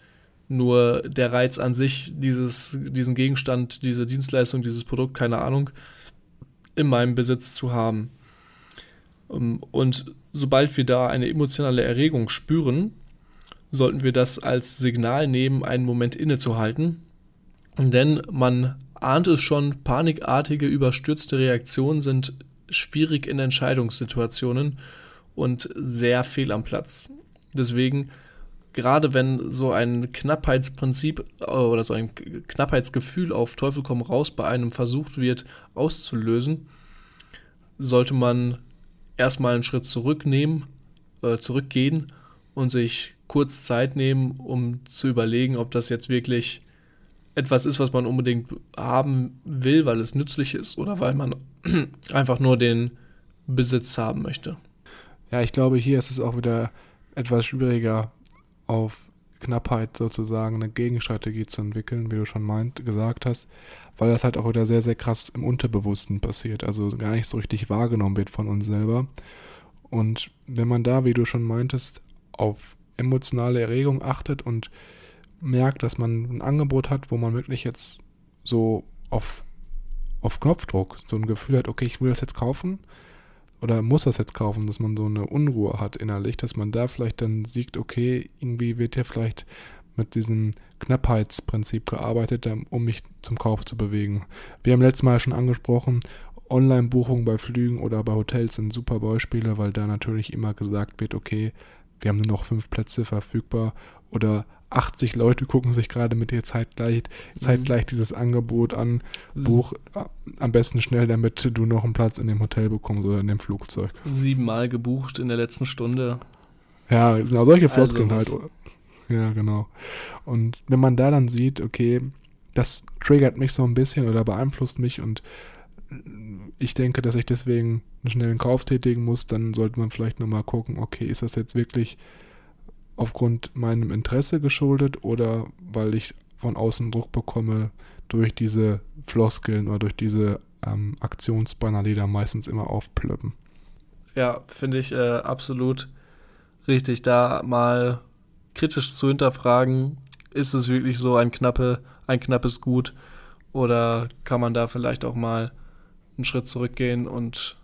nur der Reiz an sich, dieses, diesen Gegenstand, diese Dienstleistung, dieses Produkt, keine Ahnung, in meinem Besitz zu haben. Ähm, und sobald wir da eine emotionale Erregung spüren, sollten wir das als Signal nehmen, einen Moment innezuhalten. Denn man ahnt es schon, panikartige, überstürzte Reaktionen sind schwierig in Entscheidungssituationen und sehr fehl am Platz. Deswegen gerade wenn so ein Knappheitsprinzip äh, oder so ein Knappheitsgefühl auf Teufel komm raus bei einem versucht wird auszulösen, sollte man erstmal einen Schritt zurücknehmen, äh, zurückgehen und sich kurz Zeit nehmen, um zu überlegen, ob das jetzt wirklich etwas ist, was man unbedingt haben will, weil es nützlich ist oder weil man einfach nur den Besitz haben möchte. Ja, ich glaube, hier ist es auch wieder etwas schwieriger, auf Knappheit sozusagen eine Gegenstrategie zu entwickeln, wie du schon meint, gesagt hast, weil das halt auch wieder sehr, sehr krass im Unterbewussten passiert, also gar nicht so richtig wahrgenommen wird von uns selber. Und wenn man da, wie du schon meintest, auf emotionale Erregung achtet und merkt, dass man ein Angebot hat, wo man wirklich jetzt so auf, auf Knopfdruck so ein Gefühl hat, okay, ich will das jetzt kaufen, oder muss das jetzt kaufen, dass man so eine Unruhe hat innerlich, dass man da vielleicht dann sieht, okay, irgendwie wird ja vielleicht mit diesem Knappheitsprinzip gearbeitet, ähm, um mich zum Kauf zu bewegen. Wir haben letztes Mal schon angesprochen, Online-Buchungen bei Flügen oder bei Hotels sind super Beispiele, weil da natürlich immer gesagt wird, okay, wir haben nur noch fünf Plätze verfügbar oder 80 Leute gucken sich gerade mit dir zeitgleich, mhm. zeitgleich dieses Angebot an. Buch äh, am besten schnell, damit du noch einen Platz in dem Hotel bekommst oder in dem Flugzeug. Siebenmal gebucht in der letzten Stunde. Ja, genau, solche Floskeln also halt. Ja, genau. Und wenn man da dann sieht, okay, das triggert mich so ein bisschen oder beeinflusst mich und ich denke, dass ich deswegen einen schnellen Kauf tätigen muss, dann sollte man vielleicht nochmal gucken, okay, ist das jetzt wirklich aufgrund meinem Interesse geschuldet oder weil ich von außen Druck bekomme durch diese Floskeln oder durch diese ähm, Aktionsbanner, die da meistens immer aufplöppen. Ja, finde ich äh, absolut richtig, da mal kritisch zu hinterfragen, ist es wirklich so ein, knappe, ein knappes Gut oder kann man da vielleicht auch mal einen Schritt zurückgehen und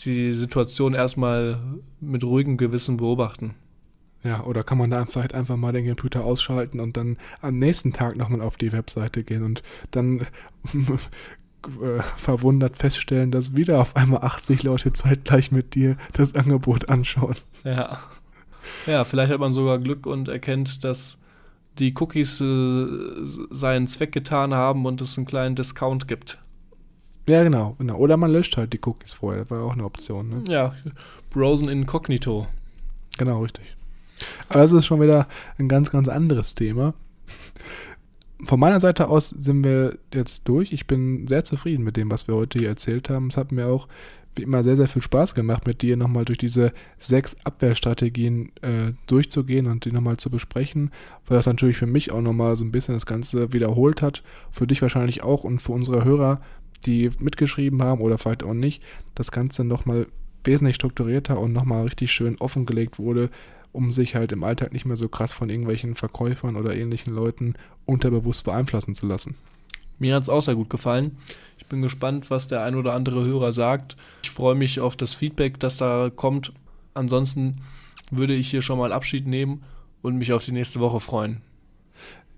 die Situation erstmal mit ruhigem Gewissen beobachten. Ja, oder kann man da vielleicht einfach mal den Computer ausschalten und dann am nächsten Tag nochmal auf die Webseite gehen und dann äh, verwundert feststellen, dass wieder auf einmal 80 Leute zeitgleich mit dir das Angebot anschauen. Ja. Ja, vielleicht hat man sogar Glück und erkennt, dass die Cookies äh, seinen Zweck getan haben und es einen kleinen Discount gibt. Ja, genau, genau. Oder man löscht halt die Cookies vorher. Das war auch eine Option. Ne? Ja, Browsen Incognito. Genau, richtig. Aber das ist schon wieder ein ganz, ganz anderes Thema. Von meiner Seite aus sind wir jetzt durch. Ich bin sehr zufrieden mit dem, was wir heute hier erzählt haben. Es hat mir auch wie immer sehr, sehr viel Spaß gemacht, mit dir nochmal durch diese sechs Abwehrstrategien äh, durchzugehen und die nochmal zu besprechen, weil das natürlich für mich auch nochmal so ein bisschen das Ganze wiederholt hat. Für dich wahrscheinlich auch und für unsere Hörer, die mitgeschrieben haben oder vielleicht auch nicht, das Ganze nochmal wesentlich strukturierter und nochmal richtig schön offengelegt wurde, um sich halt im Alltag nicht mehr so krass von irgendwelchen Verkäufern oder ähnlichen Leuten unterbewusst beeinflussen zu lassen. Mir hat es auch sehr gut gefallen. Ich bin gespannt, was der ein oder andere Hörer sagt. Ich freue mich auf das Feedback, das da kommt. Ansonsten würde ich hier schon mal Abschied nehmen und mich auf die nächste Woche freuen.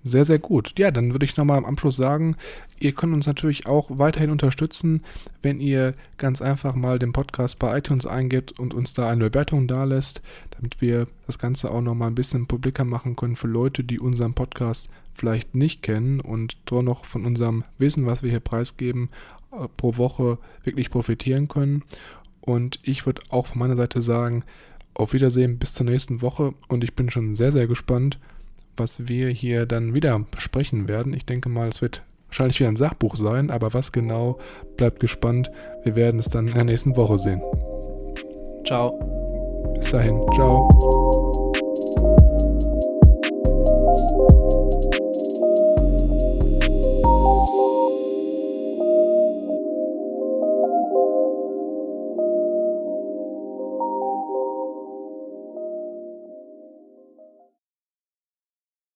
Sehr, sehr gut. Ja, dann würde ich nochmal am Abschluss sagen, ihr könnt uns natürlich auch weiterhin unterstützen, wenn ihr ganz einfach mal den Podcast bei iTunes eingebt und uns da eine Bewertung da lässt, damit wir das Ganze auch nochmal ein bisschen publiker machen können für Leute, die unseren Podcast vielleicht nicht kennen und doch noch von unserem Wissen, was wir hier preisgeben, äh, pro Woche wirklich profitieren können. Und ich würde auch von meiner Seite sagen, auf Wiedersehen bis zur nächsten Woche und ich bin schon sehr, sehr gespannt, was wir hier dann wieder besprechen werden. Ich denke mal, es wird wahrscheinlich wieder ein Sachbuch sein, aber was genau, bleibt gespannt. Wir werden es dann in der nächsten Woche sehen. Ciao. Bis dahin. Ciao.